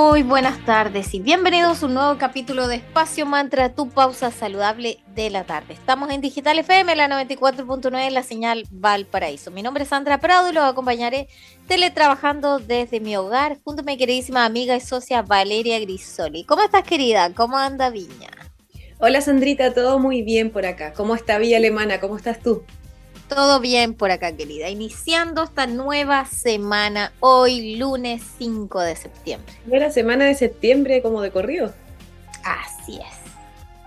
Muy buenas tardes y bienvenidos a un nuevo capítulo de Espacio Mantra, tu pausa saludable de la tarde. Estamos en Digital FM, la 94.9, la señal Valparaíso. Mi nombre es Sandra Prado y los acompañaré teletrabajando desde mi hogar junto a mi queridísima amiga y socia Valeria Grisoli. ¿Cómo estás, querida? ¿Cómo anda Viña? Hola, Sandrita, todo muy bien por acá. ¿Cómo está Villa Alemana? ¿Cómo estás tú? Todo bien por acá, querida. Iniciando esta nueva semana, hoy lunes 5 de septiembre. Nueva semana de septiembre como de corrido. Así es.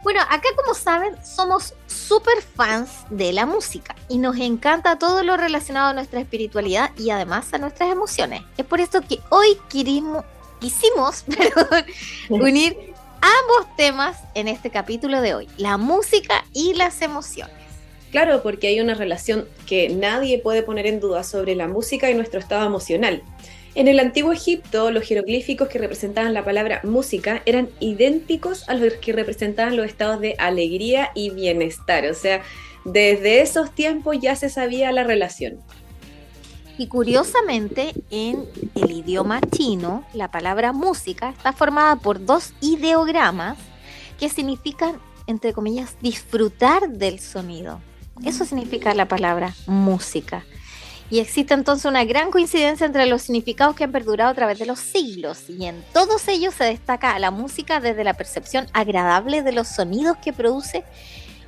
Bueno, acá como saben, somos súper fans de la música y nos encanta todo lo relacionado a nuestra espiritualidad y además a nuestras emociones. Es por esto que hoy quisimos, quisimos unir ambos temas en este capítulo de hoy, la música y las emociones. Claro, porque hay una relación que nadie puede poner en duda sobre la música y nuestro estado emocional. En el antiguo Egipto, los jeroglíficos que representaban la palabra música eran idénticos a los que representaban los estados de alegría y bienestar. O sea, desde esos tiempos ya se sabía la relación. Y curiosamente, en el idioma chino, la palabra música está formada por dos ideogramas que significan, entre comillas, disfrutar del sonido. Eso significa la palabra música. Y existe entonces una gran coincidencia entre los significados que han perdurado a través de los siglos. Y en todos ellos se destaca la música desde la percepción agradable de los sonidos que produce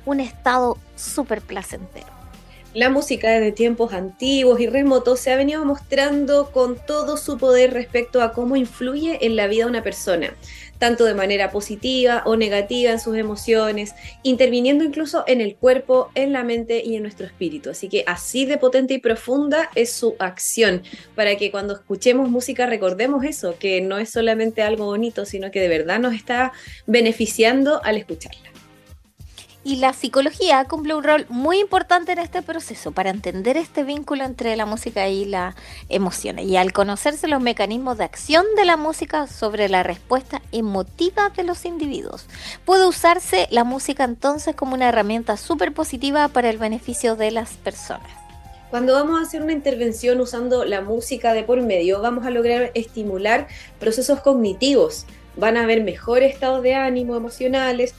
un estado súper placentero. La música desde tiempos antiguos y remotos se ha venido mostrando con todo su poder respecto a cómo influye en la vida de una persona tanto de manera positiva o negativa en sus emociones, interviniendo incluso en el cuerpo, en la mente y en nuestro espíritu. Así que así de potente y profunda es su acción, para que cuando escuchemos música recordemos eso, que no es solamente algo bonito, sino que de verdad nos está beneficiando al escucharla. Y la psicología cumple un rol muy importante en este proceso para entender este vínculo entre la música y las emociones. Y al conocerse los mecanismos de acción de la música sobre la respuesta emotiva de los individuos, puede usarse la música entonces como una herramienta súper positiva para el beneficio de las personas. Cuando vamos a hacer una intervención usando la música de por medio, vamos a lograr estimular procesos cognitivos. Van a haber mejores estados de ánimo emocionales,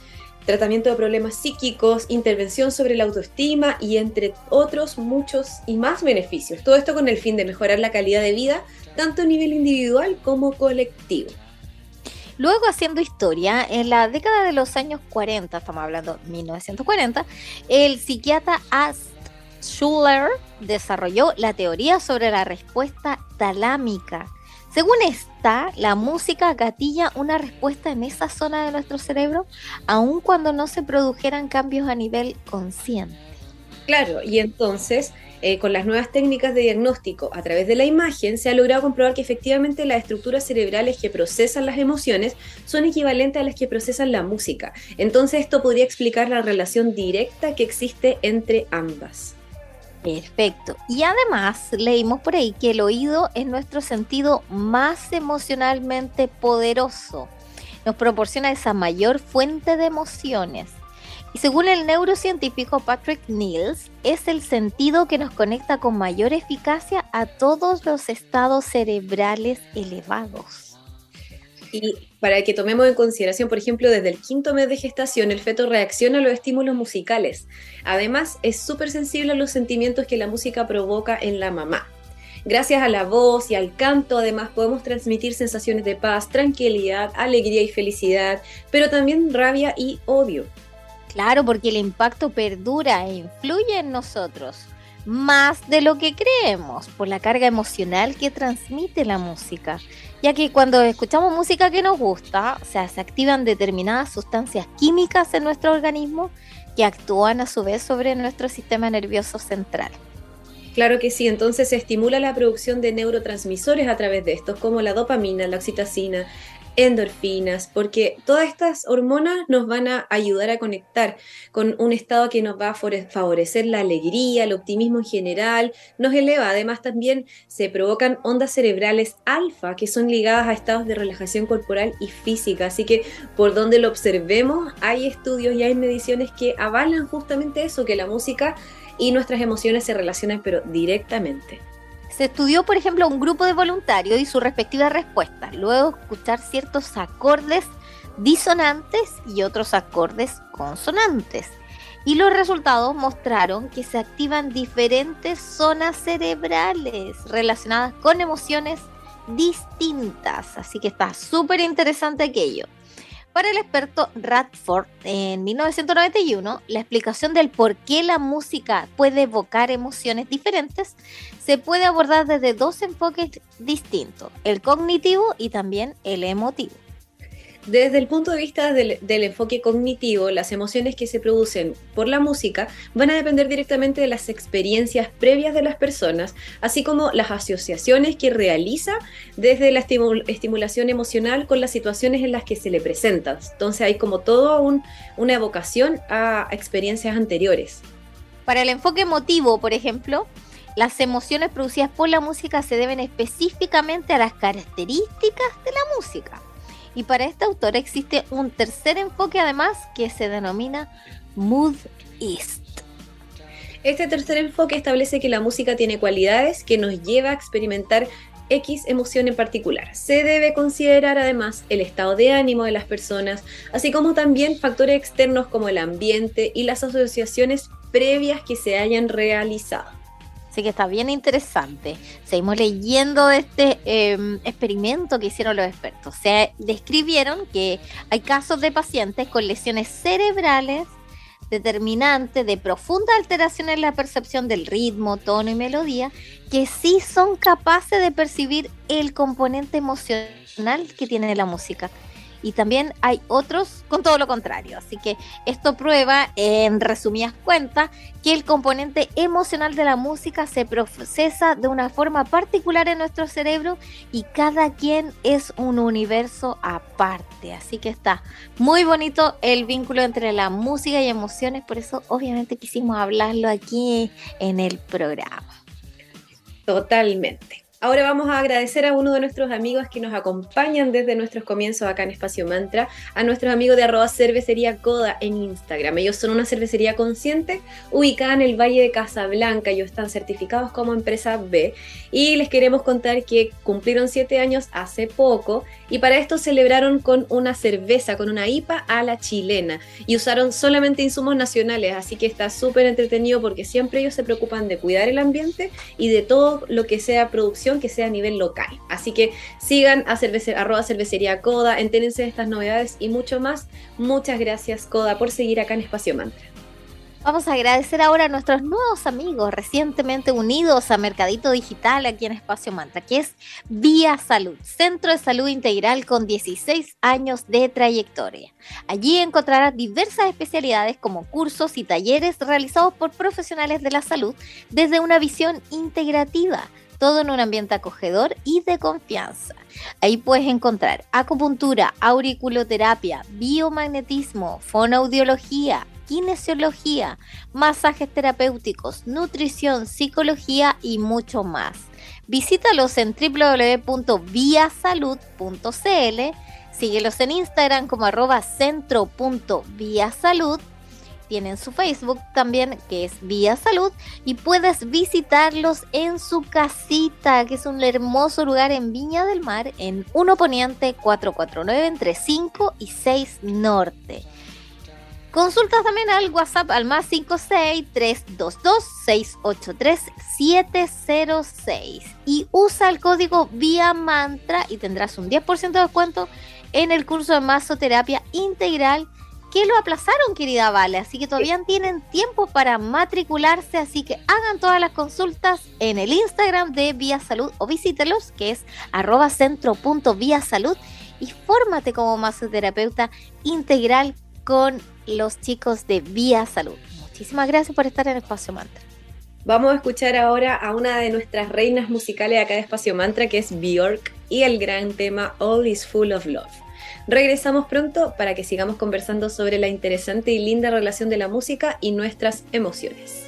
tratamiento de problemas psíquicos, intervención sobre la autoestima y entre otros muchos y más beneficios. Todo esto con el fin de mejorar la calidad de vida, tanto a nivel individual como colectivo. Luego, haciendo historia, en la década de los años 40, estamos hablando 1940, el psiquiatra Ast Schuller desarrolló la teoría sobre la respuesta talámica, según esta, la música gatilla una respuesta en esa zona de nuestro cerebro, aun cuando no se produjeran cambios a nivel consciente. Claro, y entonces eh, con las nuevas técnicas de diagnóstico a través de la imagen se ha logrado comprobar que efectivamente las estructuras cerebrales que procesan las emociones son equivalentes a las que procesan la música. Entonces esto podría explicar la relación directa que existe entre ambas. Perfecto. Y además leímos por ahí que el oído es nuestro sentido más emocionalmente poderoso. Nos proporciona esa mayor fuente de emociones. Y según el neurocientífico Patrick Niels, es el sentido que nos conecta con mayor eficacia a todos los estados cerebrales elevados. Y para que tomemos en consideración, por ejemplo, desde el quinto mes de gestación, el feto reacciona a los estímulos musicales. Además, es súper sensible a los sentimientos que la música provoca en la mamá. Gracias a la voz y al canto, además, podemos transmitir sensaciones de paz, tranquilidad, alegría y felicidad, pero también rabia y odio. Claro, porque el impacto perdura e influye en nosotros más de lo que creemos por la carga emocional que transmite la música, ya que cuando escuchamos música que nos gusta, o sea, se activan determinadas sustancias químicas en nuestro organismo que actúan a su vez sobre nuestro sistema nervioso central. Claro que sí, entonces se estimula la producción de neurotransmisores a través de estos, como la dopamina, la oxitocina, endorfinas, porque todas estas hormonas nos van a ayudar a conectar con un estado que nos va a favorecer la alegría, el optimismo en general, nos eleva. Además también se provocan ondas cerebrales alfa que son ligadas a estados de relajación corporal y física. Así que por donde lo observemos hay estudios y hay mediciones que avalan justamente eso, que la música y nuestras emociones se relacionan pero directamente. Se estudió, por ejemplo, un grupo de voluntarios y su respectiva respuesta, luego escuchar ciertos acordes disonantes y otros acordes consonantes. Y los resultados mostraron que se activan diferentes zonas cerebrales relacionadas con emociones distintas. Así que está súper interesante aquello. Para el experto Radford, en 1991, la explicación del por qué la música puede evocar emociones diferentes se puede abordar desde dos enfoques distintos, el cognitivo y también el emotivo. Desde el punto de vista del, enfoque cognitivo, las emociones que se producen por la música van a depender directamente de las experiencias previas de las personas, así como las asociaciones que realiza desde la estimulación emocional con las situaciones en las que se le presentan. Entonces hay como todo una evocación a experiencias anteriores. Para el enfoque emotivo, por ejemplo, las emociones producidas por la música se deben específicamente a las características de la música. Y para este autor existe un tercer enfoque además que se denomina Mood East. Este tercer enfoque establece que la música tiene cualidades que nos lleva a experimentar X emoción en particular. Se debe considerar además el estado de ánimo de las personas, así como también factores externos como el ambiente y las asociaciones previas que se hayan realizado. Así que está bien interesante. Seguimos leyendo este em, experimento que hicieron los expertos. Se describieron que hay casos de pacientes con lesiones cerebrales determinantes de profunda alteración en la percepción del ritmo, tono y melodía, que sí son capaces de percibir el componente emocional que tiene la música y también hay otros con todo lo contrario. Así que esto prueba, en resumidas cuentas, que el componente emocional de la música se procesa de una forma particular en nuestro cerebro y cada quien es un universo aparte. Así que está muy bonito el vínculo entre la música y emociones, por eso obviamente quisimos hablarlo aquí en el programa. Totalmente. Ahora vamos a agradecer a uno de nuestros amigos que nos acompañan desde nuestros comienzos acá en Espacio Mantra, a nuestros amigos de arroba cervecería Coda en Instagram. Ellos son una cervecería consciente ubicada en el Valle de Casablanca. Ellos están certificados como empresa B y les queremos contar que cumplieron siete años hace poco y para esto celebraron con una cerveza, con una IPA a la chilena y usaron solamente insumos nacionales, así que está súper entretenido porque siempre ellos se preocupan de cuidar el ambiente y de todo lo que sea producción que sea a nivel local. Así que sigan a arroba cervecería Coda, entérense de estas novedades y mucho más. Muchas gracias Coda por seguir acá en Espacio Mantra. Vamos a agradecer ahora a nuestros nuevos amigos recientemente unidos a Mercadito Digital aquí en Espacio Mantra, que es Vía Salud, Centro de Salud Integral con 16 años de trayectoria. Allí encontrarás diversas especialidades como cursos y talleres realizados por profesionales de la salud desde una visión integrativa todo en un ambiente acogedor y de confianza. Ahí puedes encontrar acupuntura, auriculoterapia, biomagnetismo, fonoaudiología, kinesiología, masajes terapéuticos, nutrición, psicología y mucho más. Visítalos en www.viasalud.cl, síguelos en Instagram como arroba centro.viasalud tienen su Facebook también, que es Vía Salud, y puedes visitarlos en su casita, que es un hermoso lugar en Viña del Mar, en 1 Poniente 449, entre 5 y 6 Norte. Consultas también al WhatsApp al más 56322-683-706 y usa el código Vía Mantra y tendrás un 10% de descuento en el curso de masoterapia integral que lo aplazaron, querida Vale, así que todavía tienen tiempo para matricularse, así que hagan todas las consultas en el Instagram de Vía Salud o visítelos, que es arroba salud y fórmate como masoterapeuta integral con los chicos de Vía Salud. Muchísimas gracias por estar en Espacio Mantra. Vamos a escuchar ahora a una de nuestras reinas musicales acá de Espacio Mantra, que es Bjork, y el gran tema All is Full of Love. Regresamos pronto para que sigamos conversando sobre la interesante y linda relación de la música y nuestras emociones.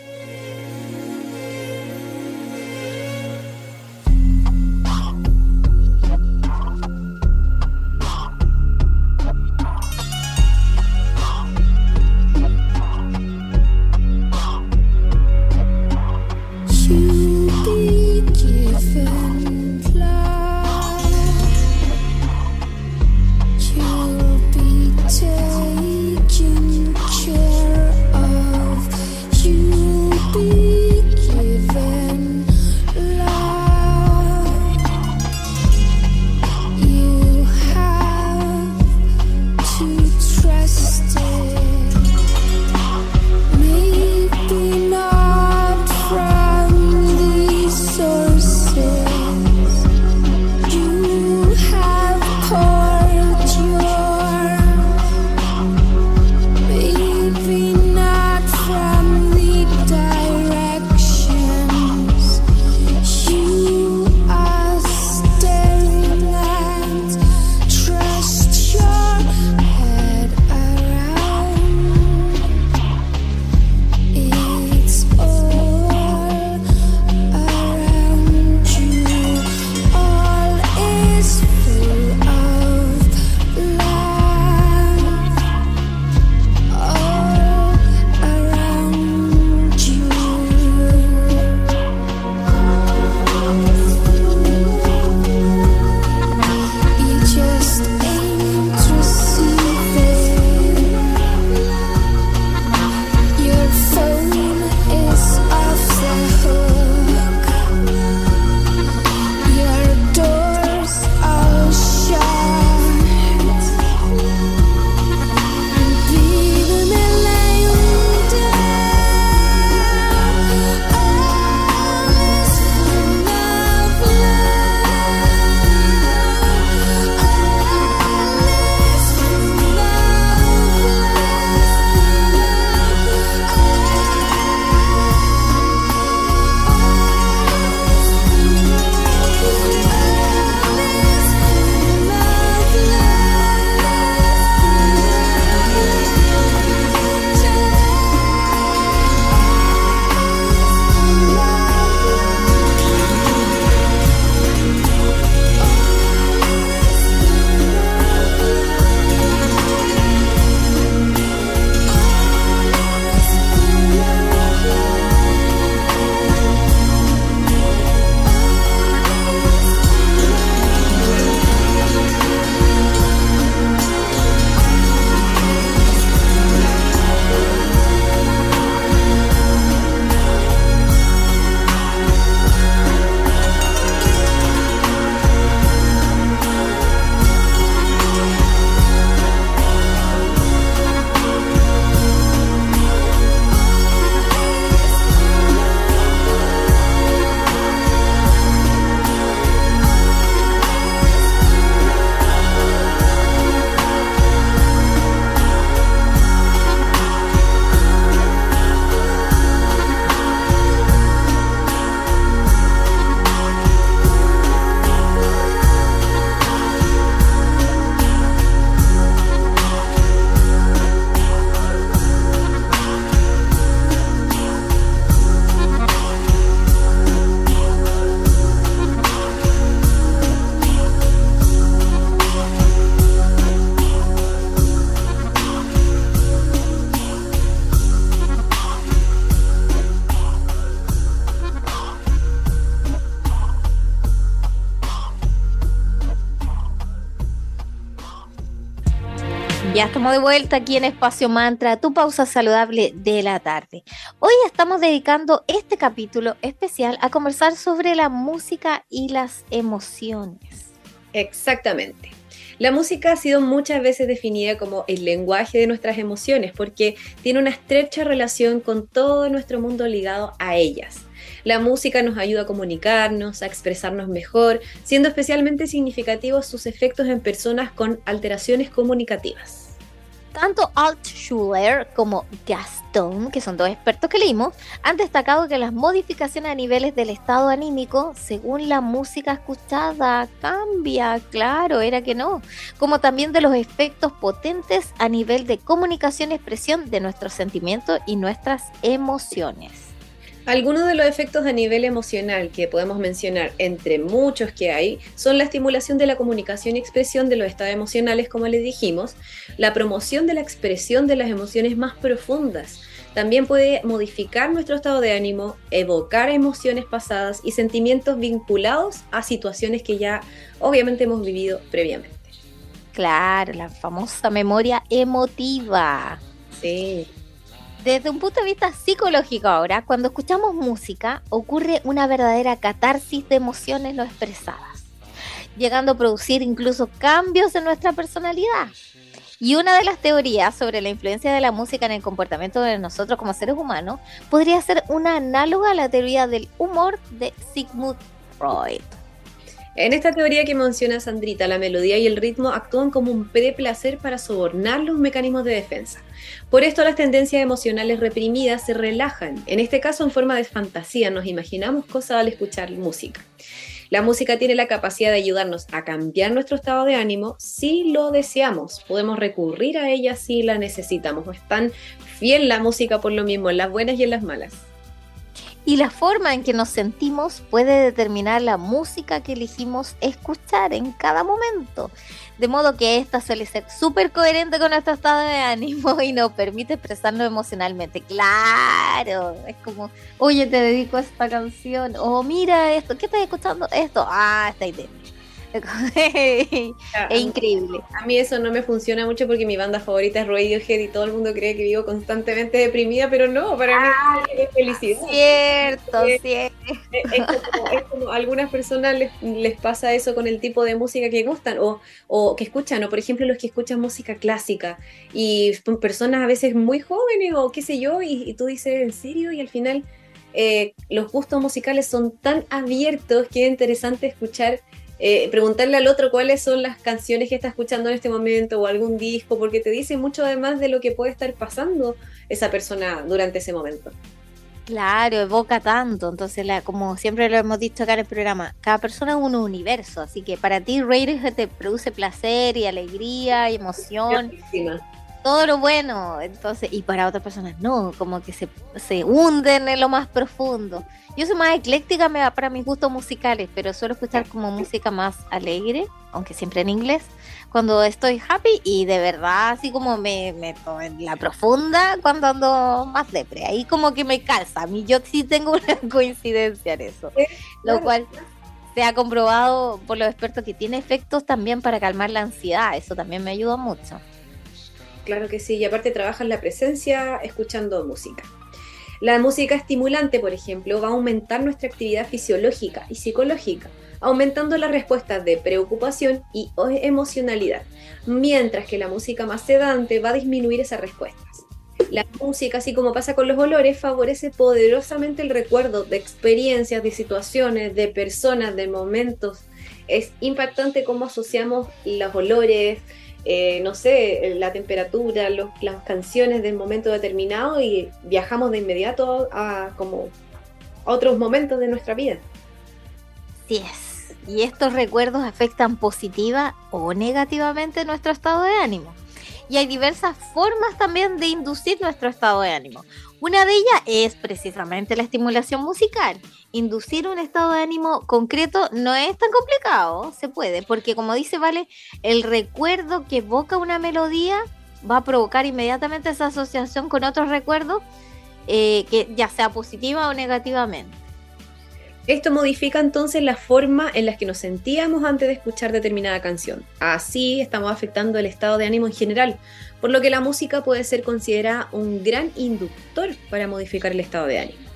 Ya estamos de vuelta aquí en Espacio Mantra, tu pausa saludable de la tarde. Hoy estamos dedicando este capítulo especial a conversar sobre la música y las emociones. Exactamente. La música ha sido muchas veces definida como el lenguaje de nuestras emociones porque tiene una estrecha relación con todo nuestro mundo ligado a ellas. La música nos ayuda a comunicarnos, a expresarnos mejor, siendo especialmente significativos sus efectos en personas con alteraciones comunicativas. Tanto Altschuler como Gaston, que son dos expertos que leímos, han destacado que las modificaciones a niveles del estado anímico, según la música escuchada, cambia, claro, era que no, como también de los efectos potentes a nivel de comunicación y expresión de nuestros sentimientos y nuestras emociones. Algunos de los efectos a nivel emocional que podemos mencionar, entre muchos que hay, son la estimulación de la comunicación y expresión de los estados emocionales, como les dijimos, la promoción de la expresión de las emociones más profundas. También puede modificar nuestro estado de ánimo, evocar emociones pasadas y sentimientos vinculados a situaciones que ya obviamente hemos vivido previamente. Claro, la famosa memoria emotiva. Sí. Desde un punto de vista psicológico ahora, cuando escuchamos música ocurre una verdadera catarsis de emociones no expresadas, llegando a producir incluso cambios en nuestra personalidad. Y una de las teorías sobre la influencia de la música en el comportamiento de nosotros como seres humanos podría ser una análoga a la teoría del humor de Sigmund Freud. En esta teoría que menciona Sandrita, la melodía y el ritmo actúan como un preplacer para sobornar los mecanismos de defensa. Por esto las tendencias emocionales reprimidas se relajan, en este caso en forma de fantasía, nos imaginamos cosas al escuchar música. La música tiene la capacidad de ayudarnos a cambiar nuestro estado de ánimo si lo deseamos. Podemos recurrir a ella si la necesitamos. Es tan fiel la música por lo mismo, en las buenas y en las malas y la forma en que nos sentimos puede determinar la música que elegimos escuchar en cada momento. De modo que esta suele ser súper coherente con nuestro estado de ánimo y nos permite expresarnos emocionalmente. Claro, es como, oye, te dedico a esta canción, o mira esto, ¿qué estás escuchando? Esto, ah, esta idea es increíble. A mí eso no me funciona mucho porque mi banda favorita es Radiohead y todo el mundo cree que vivo constantemente deprimida, pero no, para mí es felicidad. Cierto, cierto. Es, como, a algunas personas les, pasa eso con el tipo de música que gustan o, o que escuchan, o por ejemplo los que escuchan música clásica y son personas a veces muy jóvenes o qué sé yo, y, tú dices, ¿en serio? Y al final... Eh, los gustos musicales son tan abiertos que es interesante escuchar eh, preguntarle al otro cuáles son las canciones que está escuchando en este momento o algún disco, porque te dice mucho además de lo que puede estar pasando esa persona durante ese momento. Claro, evoca tanto. Entonces, la, como siempre lo hemos dicho acá en el programa, cada persona es un universo. Así que para ti, Radiohead te produce placer y alegría y emoción todo lo bueno, entonces, y para otras personas no, como que se, se hunden en lo más profundo. Yo soy más ecléctica me para mis gustos musicales, pero suelo escuchar como música más alegre, aunque siempre en inglés, cuando estoy happy y de verdad así como me meto en la profunda cuando ando más depre. Ahí como que me calza. A mí yo sí tengo una coincidencia en eso, lo cual se ha comprobado por los expertos que tiene efectos también para calmar la ansiedad. Eso también me ayuda mucho. Claro que sí, y aparte trabajan la presencia escuchando música. La música estimulante, por ejemplo, va a aumentar nuestra actividad fisiológica y psicológica, aumentando las respuestas de preocupación y emocionalidad, mientras que la música más sedante va a disminuir esas respuestas. La música, así como pasa con los olores, favorece poderosamente el recuerdo de experiencias, de situaciones, de personas, de momentos. Es impactante cómo asociamos los olores, eh, no sé, la temperatura, las canciones del momento determinado y viajamos de inmediato a como otros momentos de nuestra vida. Sí es. Y estos recuerdos afectan positiva o negativamente nuestro estado de ánimo. Y hay diversas formas también de inducir nuestro estado de ánimo. Una de ellas es precisamente la estimulación musical. Inducir un estado de ánimo concreto no es tan complicado, se puede, porque como dice Vale, el recuerdo que evoca una melodía va a provocar inmediatamente esa asociación con otros recuerdos, eh, que ya sea positiva o negativamente. Esto modifica entonces la forma en la que nos sentíamos antes de escuchar determinada canción. Así estamos afectando el estado de ánimo en general, por lo que la música puede ser considerada un gran inductor para modificar el estado de ánimo.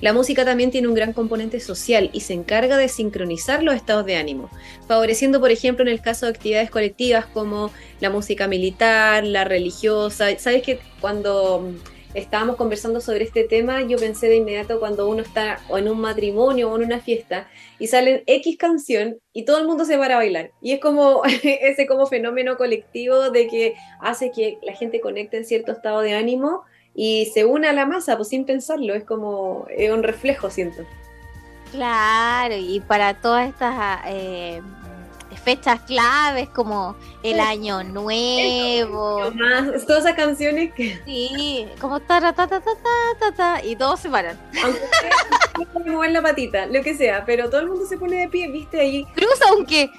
La música también tiene un gran componente social y se encarga de sincronizar los estados de ánimo, favoreciendo, por ejemplo, en el caso de actividades colectivas como la música militar, la religiosa. Sabes que cuando estábamos conversando sobre este tema, yo pensé de inmediato cuando uno está o en un matrimonio o en una fiesta y salen X canción y todo el mundo se para a bailar. Y es como ese como fenómeno colectivo de que hace que la gente conecte en cierto estado de ánimo y se une a la masa, pues sin pensarlo, es como un reflejo, siento. Claro, y para todas estas eh, fechas claves como el año nuevo. Más, todas esas canciones que. Sí, como ta ta ta ta ta ta y todos se paran. Aunque mover la patita, lo que sea, pero todo el mundo se pone de pie, viste ahí. Incluso aunque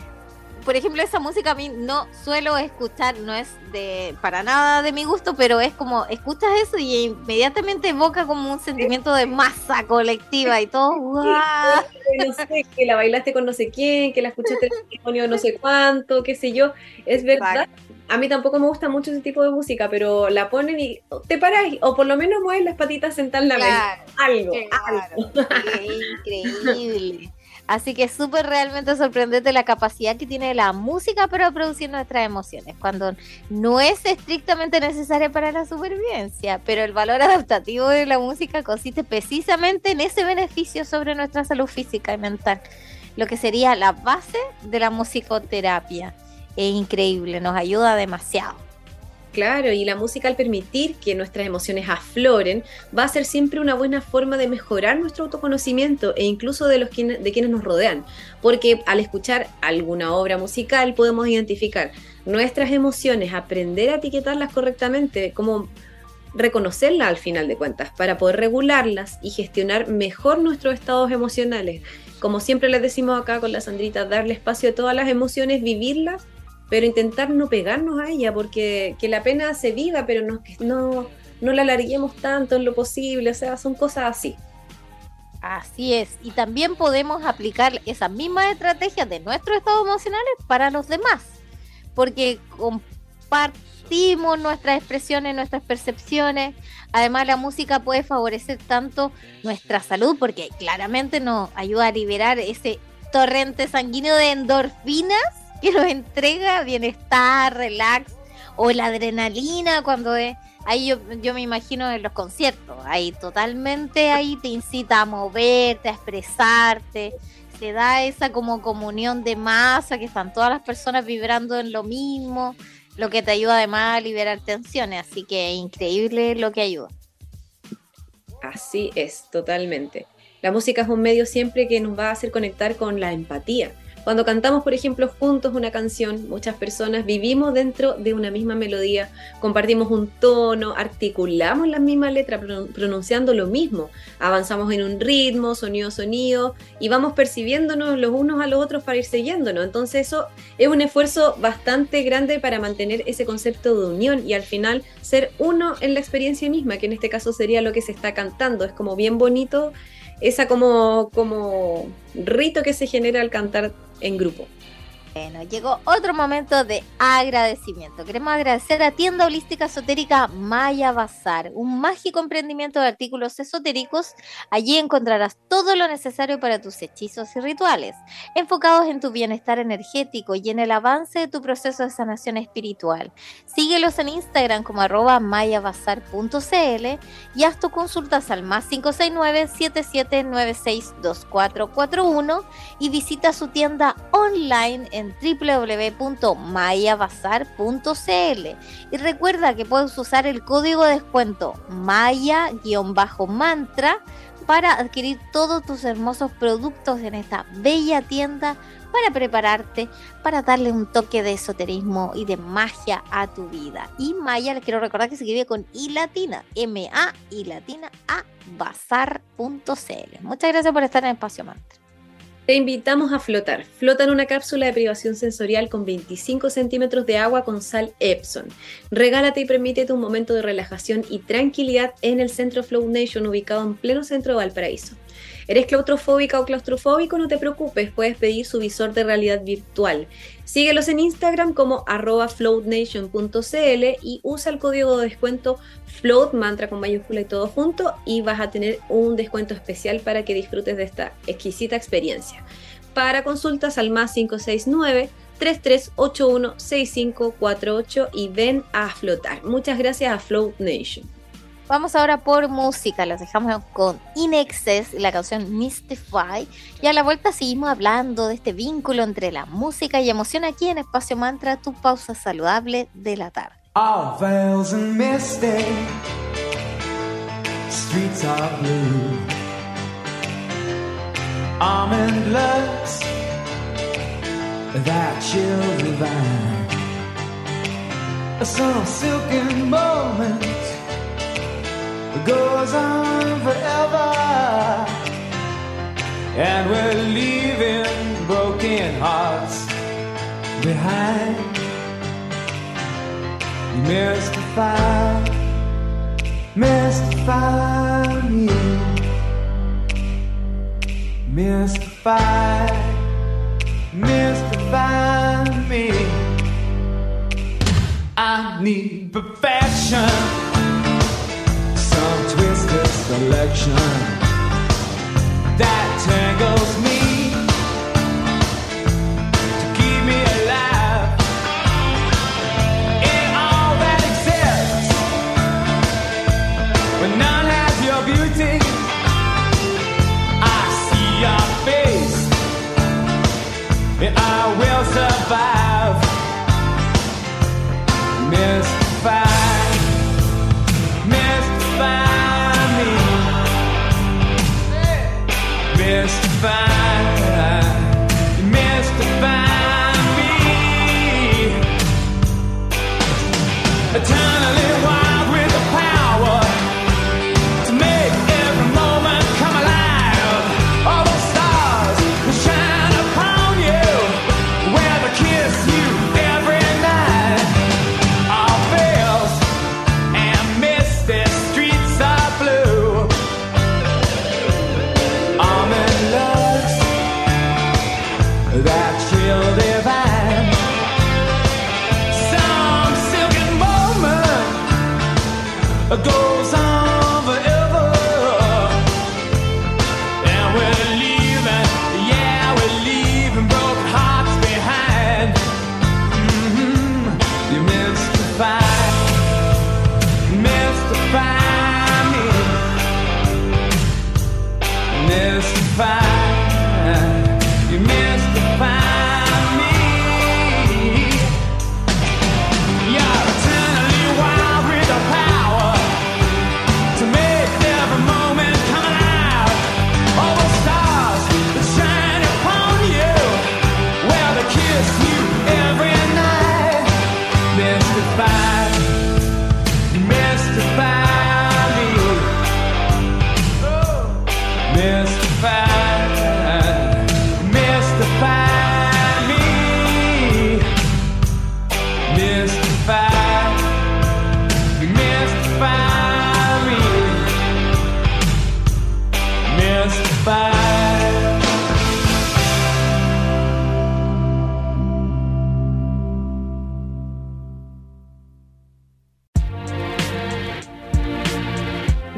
por ejemplo, esa música a mí no suelo escuchar, no es de para nada de mi gusto, pero es como escuchas eso y inmediatamente evoca como un sentimiento de masa colectiva y todo. No sé, que la bailaste con no sé quién, que la escuchaste en el testimonio no sé cuánto, qué sé yo. Es verdad. A mí tampoco me gusta mucho ese tipo de música, pero la ponen y te paras o por lo menos mueves las patitas sentadas en la mesa. Algo, algo. Increíble. Así que es súper realmente sorprendente la capacidad que tiene la música para producir nuestras emociones, cuando no es estrictamente necesaria para la supervivencia, pero el valor adaptativo de la música consiste precisamente en ese beneficio sobre nuestra salud física y mental, lo que sería la base de la musicoterapia. Es increíble, nos ayuda demasiado. Claro, y la música al permitir que nuestras emociones afloren va a ser siempre una buena forma de mejorar nuestro autoconocimiento e incluso de los de quienes nos rodean, porque al escuchar alguna obra musical podemos identificar nuestras emociones, aprender a etiquetarlas correctamente, como reconocerlas al final de cuentas, para poder regularlas y gestionar mejor nuestros estados emocionales. Como siempre les decimos acá con la Sandrita, darle espacio a todas las emociones, vivirlas pero intentar no pegarnos a ella, porque que la pena se viva, pero no, no, no la alarguemos tanto en lo posible, o sea, son cosas así. Así es, y también podemos aplicar esas mismas estrategias de nuestros estados emocionales para los demás, porque compartimos nuestras expresiones, nuestras percepciones, además la música puede favorecer tanto nuestra salud, porque claramente nos ayuda a liberar ese torrente sanguíneo de endorfinas que nos entrega bienestar, relax o la adrenalina cuando es ahí yo, yo, me imagino en los conciertos, ahí totalmente ahí te incita a moverte, a expresarte, te da esa como comunión de masa, que están todas las personas vibrando en lo mismo, lo que te ayuda además a liberar tensiones, así que increíble lo que ayuda. Así es, totalmente. La música es un medio siempre que nos va a hacer conectar con la empatía cuando cantamos, por ejemplo, juntos una canción, muchas personas vivimos dentro de una misma melodía, compartimos un tono, articulamos la misma letra pronunciando lo mismo, avanzamos en un ritmo, sonido, sonido, y vamos percibiéndonos los unos a los otros para ir siguiéndonos. Entonces eso es un esfuerzo bastante grande para mantener ese concepto de unión y al final ser uno en la experiencia misma, que en este caso sería lo que se está cantando. Es como bien bonito esa como, como rito que se genera al cantar en grupo. Bueno, llegó otro momento de agradecimiento. Queremos agradecer a Tienda Holística Esotérica Maya Bazar, un mágico emprendimiento de artículos esotéricos. Allí encontrarás todo lo necesario para tus hechizos y rituales, enfocados en tu bienestar energético y en el avance de tu proceso de sanación espiritual. Síguelos en Instagram como arroba mayabazar.cl y haz tu consultas al más 569-7796-2441 y visita su tienda online en en www.mayabazar.cl y recuerda que puedes usar el código de descuento maya-mantra para adquirir todos tus hermosos productos en esta bella tienda para prepararte, para darle un toque de esoterismo y de magia a tu vida. Y Maya, les quiero recordar que se escribe con I latina, M-A y latina a bazar.cl. Muchas gracias por estar en Espacio Mantra. Te invitamos a flotar. Flota en una cápsula de privación sensorial con 25 centímetros de agua con sal Epson. Regálate y permítete un momento de relajación y tranquilidad en el Centro Flow Nation ubicado en pleno centro de Valparaíso. ¿Eres claustrofóbica o claustrofóbico? No te preocupes, puedes pedir su visor de realidad virtual. Síguelos en Instagram como arroba floatnation.cl y usa el código de descuento float mantra con mayúscula y todo junto y vas a tener un descuento especial para que disfrutes de esta exquisita experiencia. Para consultas al más 569 3381 6548 y ven a flotar. Muchas gracias a Float Nation. Vamos ahora por música, los dejamos con Inexcess y la canción Mystify. Y a la vuelta seguimos hablando de este vínculo entre la música y emoción aquí en Espacio Mantra, tu pausa saludable de la tarde. All and streets are blue. Almond looks, that chill divine. Some silken moment goes on forever. And we're leaving broken hearts behind. You mystify, mystify me. Mystify, mystify me. I need perfection selection. That tangles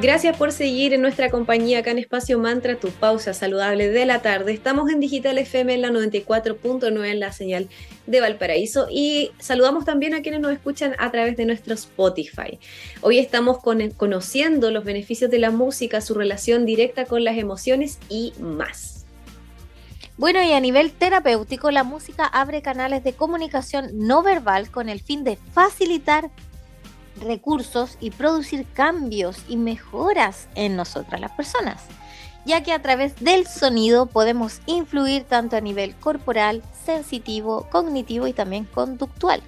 Gracias por seguir en nuestra compañía acá en Espacio Mantra, tu pausa saludable de la tarde. Estamos en Digital FM en la 94.9 en la señal de Valparaíso y saludamos también a quienes nos escuchan a través de nuestro Spotify. Hoy estamos conociendo los beneficios de la música, su relación directa con las emociones y más. Bueno, y a nivel terapéutico, la música abre canales de comunicación no verbal con el fin de facilitar recursos y producir cambios y mejoras en nosotras las personas, ya que a través del sonido podemos influir tanto a nivel corporal, sensitivo, cognitivo y también conductual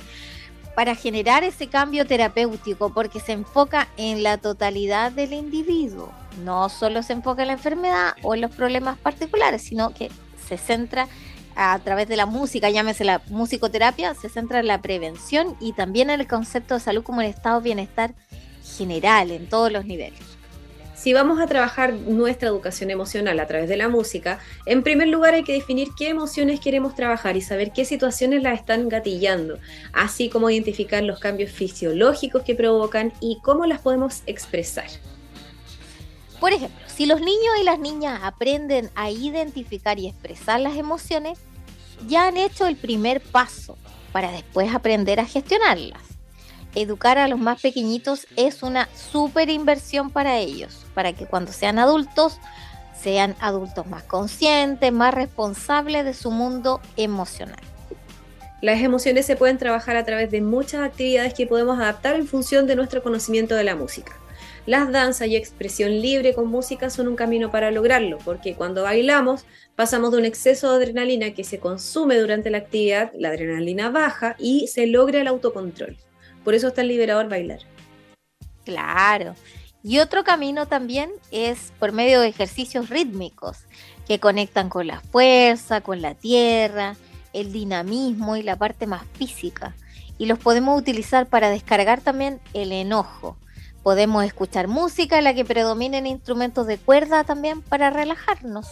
para generar ese cambio terapéutico porque se enfoca en la totalidad del individuo. No solo se enfoca en la enfermedad o en los problemas particulares, sino que se centra a través de la música, llámese la musicoterapia, se centra en la prevención y también en el concepto de salud como el estado bienestar general en todos los niveles. Si vamos a trabajar nuestra educación emocional a través de la música, en primer lugar hay que definir qué emociones queremos trabajar y saber qué situaciones las están gatillando, así como identificar los cambios fisiológicos que provocan y cómo las podemos expresar. Por ejemplo, si los niños y las niñas aprenden a identificar y expresar las emociones, ya han hecho el primer paso para después aprender a gestionarlas. educar a los más pequeñitos es una súper inversión para ellos, para que cuando sean adultos sean adultos más conscientes, más responsables de su mundo emocional. Las emociones se pueden trabajar a través de muchas actividades que podemos adaptar en función de nuestro conocimiento de la música. Las danzas y expresión libre con música son un camino para lograrlo, porque cuando bailamos pasamos de un exceso de adrenalina que se consume durante la actividad, la adrenalina baja y se logra el autocontrol. Por eso es tan liberador bailar. Claro. Y otro camino también es por medio de ejercicios rítmicos que conectan con la fuerza, con la tierra, el dinamismo y la parte más física. Y los podemos utilizar para descargar también el enojo. Podemos escuchar música en la que predominen instrumentos de cuerda también para relajarnos.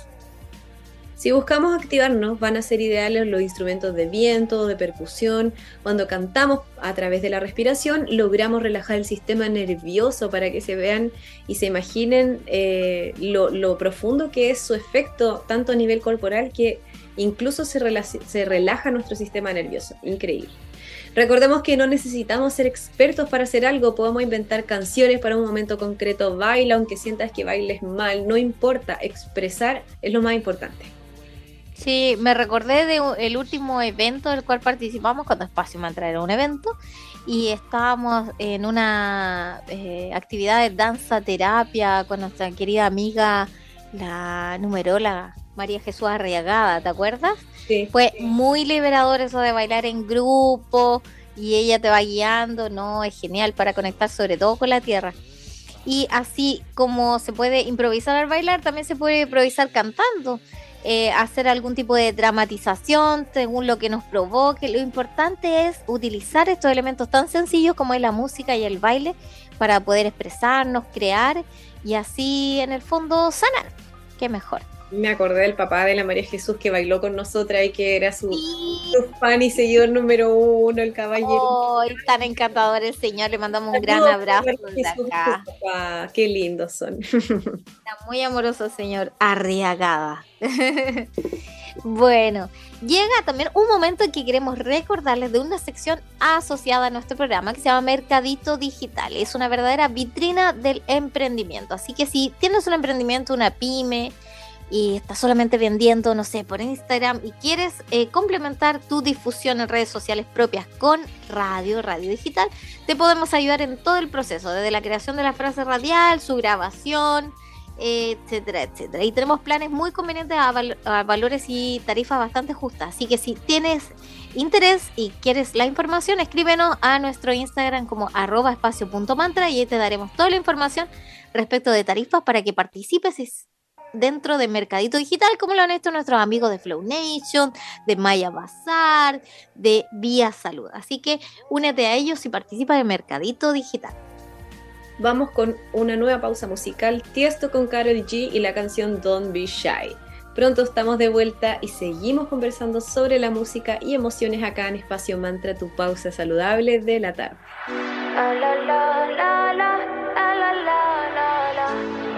Si buscamos activarnos, van a ser ideales los instrumentos de viento, de percusión. Cuando cantamos a través de la respiración, logramos relajar el sistema nervioso para que se vean y se imaginen eh, lo, profundo que es su efecto, tanto a nivel corporal que incluso se, se relaja nuestro sistema nervioso. Increíble. Recordemos que no necesitamos ser expertos para hacer algo, podemos inventar canciones para un momento concreto, baila aunque sientas que bailes mal, no importa, expresar es lo más importante. Sí, me recordé del el último evento del cual participamos cuando Espacio Mantra era un evento y estábamos en una eh, actividad de danza terapia con nuestra querida amiga, la numeróloga María Jesús Arriagada, ¿te acuerdas? Fue muy liberador eso de bailar en grupo y ella te va guiando, no, es genial para conectar sobre todo con la tierra. Y así como se puede improvisar al bailar, también se puede improvisar cantando. Eh, hacer algún tipo de dramatización según lo que nos provoque. Lo importante es utilizar estos elementos tan sencillos como es la música y el baile para poder expresarnos, crear y así en el fondo sanar. Qué mejor. Me acordé del papá de la María Jesús que bailó con nosotras y que era su, fan y seguidor número uno, el caballero. ¡Ay, tan encantador el señor! Le mandamos un gran abrazo desde acá. ¡Qué lindos son! Está muy amoroso, señor Arriagada. bueno, llega también un momento en que queremos recordarles de una sección asociada a nuestro programa que se llama Mercadito Digital. Es una verdadera vitrina del emprendimiento. Así que si tienes un emprendimiento, una pyme, y estás solamente vendiendo, no sé, por Instagram y quieres eh, complementar tu difusión en redes sociales propias con radio, radio digital, te podemos ayudar en todo el proceso, desde la creación de la frase radial, su grabación, etcétera, etcétera. Y tenemos planes muy convenientes a, a, valores y tarifas bastante justas. Así que si tienes interés y quieres la información, escríbenos a nuestro Instagram como arroba espacio.mantra y ahí te daremos toda la información respecto de tarifas para que participes dentro de Mercadito Digital, como lo han hecho nuestros amigos de Flow Nation, de Maya Bazar, de Vía Salud. Así que únete a ellos y participa de Mercadito Digital. Vamos con una nueva pausa musical, Tiesto con Carol G y la canción Don't Be Shy. Pronto estamos de vuelta y seguimos conversando sobre la música y emociones acá en Espacio Mantra, tu pausa saludable de la tarde.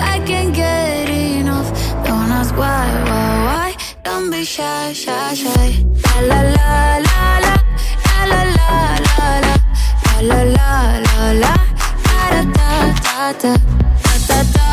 I can't get enough. Don't ask why, why, why. Don't be shy, shy, shy. La la la la la la la la la la la la la la la da da da da da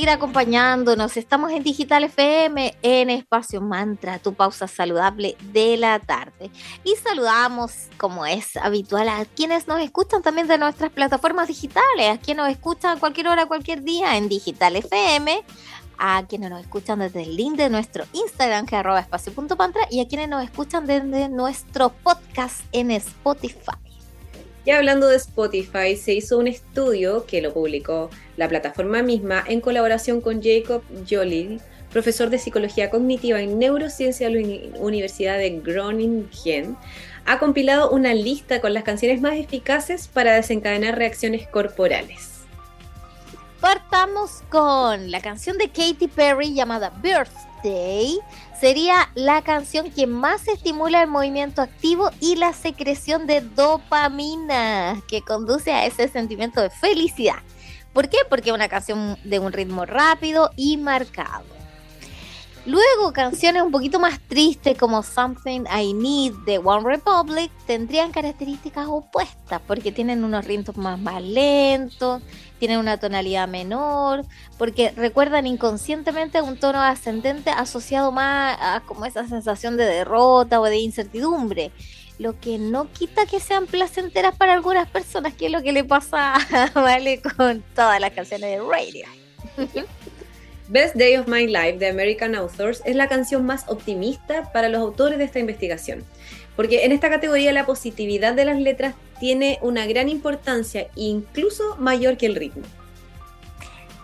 seguir acompañándonos. Estamos en Digital FM en Espacio Mantra, tu pausa saludable de la tarde. Y saludamos, como es habitual, a quienes nos escuchan también de nuestras plataformas digitales, a quienes nos escuchan a cualquier hora, cualquier día en Digital FM, a quienes nos escuchan desde el link de nuestro Instagram, que es arroba y a quienes nos escuchan desde nuestro podcast en Spotify. Y hablando de Spotify, se hizo un estudio que lo publicó la plataforma misma en colaboración con Jacob Jolil, profesor de psicología cognitiva y neurociencia de la Uni- Universidad de Groningen. Ha compilado una lista con las canciones más eficaces para desencadenar reacciones corporales. Partamos con la canción de Katy Perry llamada Birthday. Sería la canción que más estimula el movimiento activo y la secreción de dopamina, que conduce a ese sentimiento de felicidad. ¿Por qué? Porque es una canción de un ritmo rápido y marcado. Luego, canciones un poquito más tristes como Something I Need de One Republic tendrían características opuestas porque tienen unos ritmos más, más lentos, tienen una tonalidad menor, porque recuerdan inconscientemente un tono ascendente asociado más a como esa sensación de derrota o de incertidumbre. Lo que no quita que sean placenteras para algunas personas, que es lo que le pasa ¿vale? con todas las canciones de radio. Best Day of My Life de American Authors es la canción más optimista para los autores de esta investigación, porque en esta categoría la positividad de las letras tiene una gran importancia, incluso mayor que el ritmo.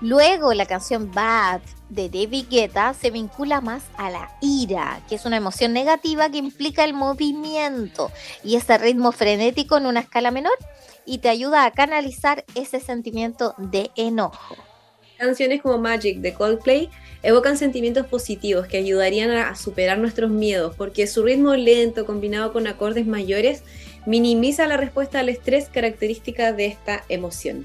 Luego la canción Bad de David Guetta se vincula más a la ira, que es una emoción negativa que implica el movimiento y ese ritmo frenético en una escala menor y te ayuda a canalizar ese sentimiento de enojo. Canciones como Magic de Coldplay evocan sentimientos positivos que ayudarían a superar nuestros miedos, porque su ritmo lento combinado con acordes mayores minimiza la respuesta al estrés característica de esta emoción.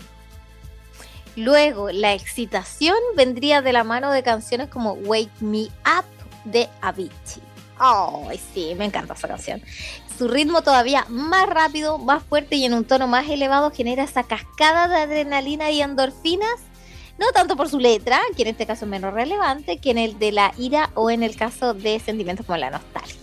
Luego, la excitación vendría de la mano de canciones como Wake Me Up de Avicii. Ay, sí, me encanta esa canción. Su ritmo todavía más rápido, más fuerte y en un tono más elevado genera esa cascada de adrenalina y endorfinas. No tanto por su letra, que en este caso es menos relevante, que en el de la ira o en el caso de sentimientos como la nostalgia.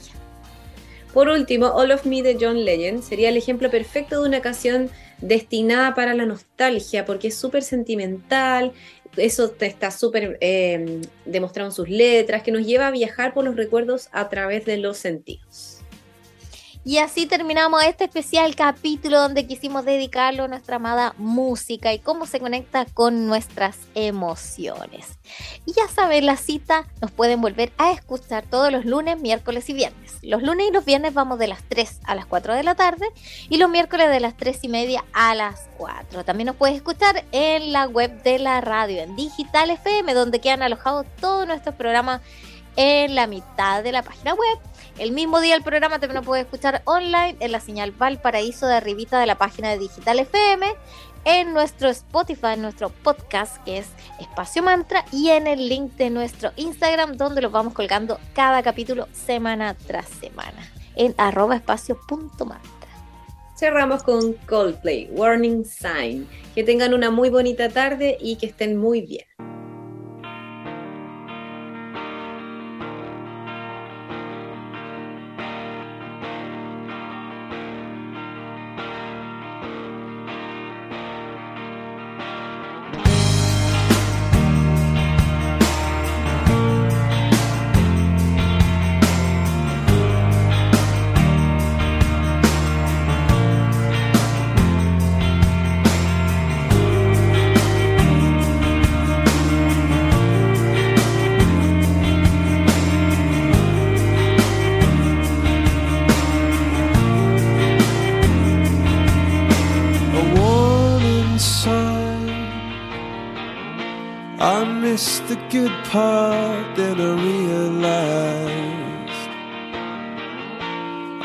Por último, All of Me de John Legend sería el ejemplo perfecto de una canción destinada para la nostalgia, porque es súper sentimental, eso te está súper eh, demostrado en sus letras, que nos lleva a viajar por los recuerdos a través de los sentidos. Y así terminamos este especial capítulo donde quisimos dedicarlo a nuestra amada música y cómo se conecta con nuestras emociones. Y ya saben, la cita nos pueden volver a escuchar todos los lunes, miércoles y viernes. Los lunes y los viernes vamos de las 3 a las 4 de la tarde y los miércoles de las 3 y media a las 4. También nos puedes escuchar en la web de la radio, en Digital FM, donde quedan alojados todos nuestros programas en la mitad de la página web. El mismo día el programa también lo puedes escuchar online en la señal Valparaíso de arribita de la página de Digital FM, en nuestro Spotify, en nuestro podcast que es Espacio Mantra y en el link de nuestro Instagram donde los vamos colgando cada capítulo semana tras semana en arroba espacio.mantra. Cerramos con Coldplay, Warning Sign. Que tengan una muy bonita tarde y que estén muy bien. Missed the good part that I realized.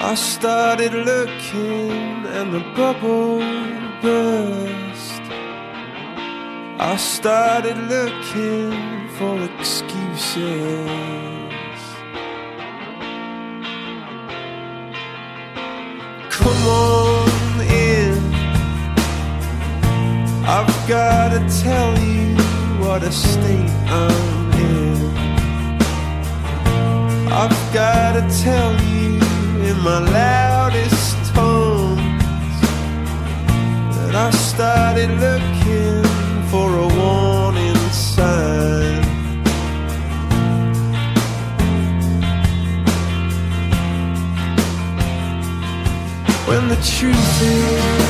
I started looking and the bubble burst. I started looking for excuses. A state I'm in. I've gotta tell you in my loudest tones that I started looking for a warning sign. when the truth is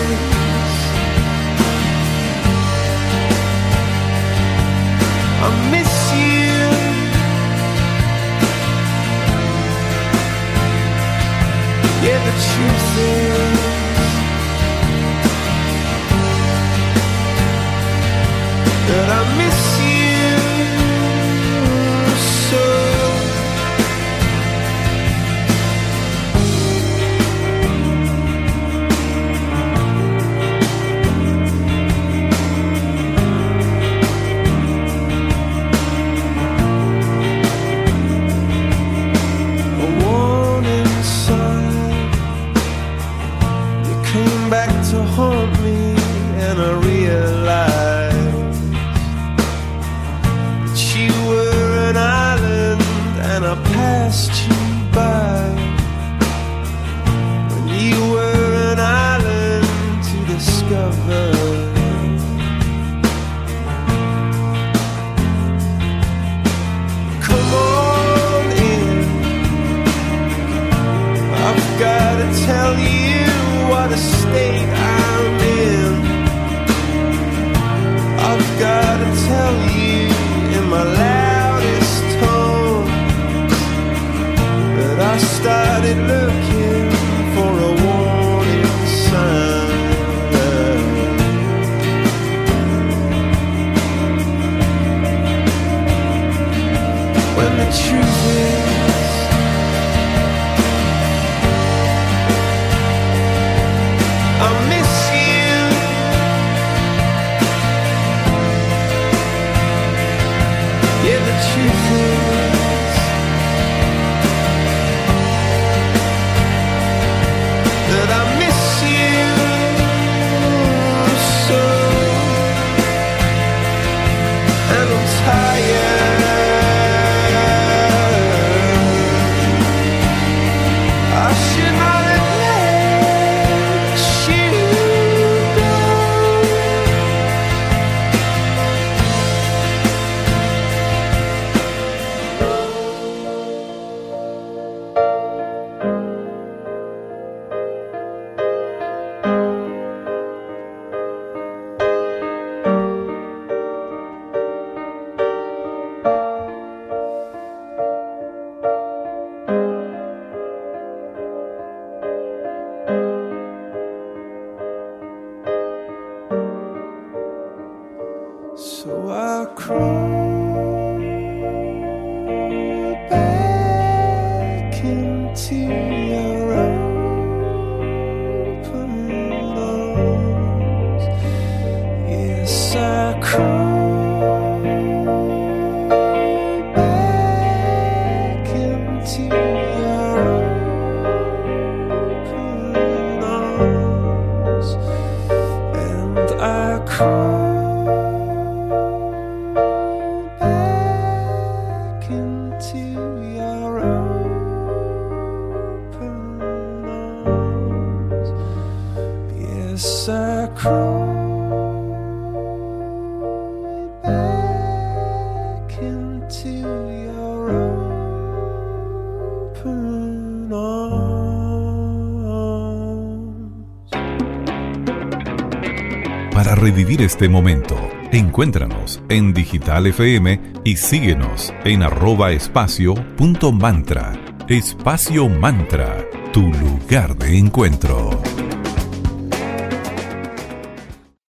este momento. Encuéntranos en Digital FM y síguenos en arroba espacio punto mantra. Espacio Mantra, tu lugar de encuentro.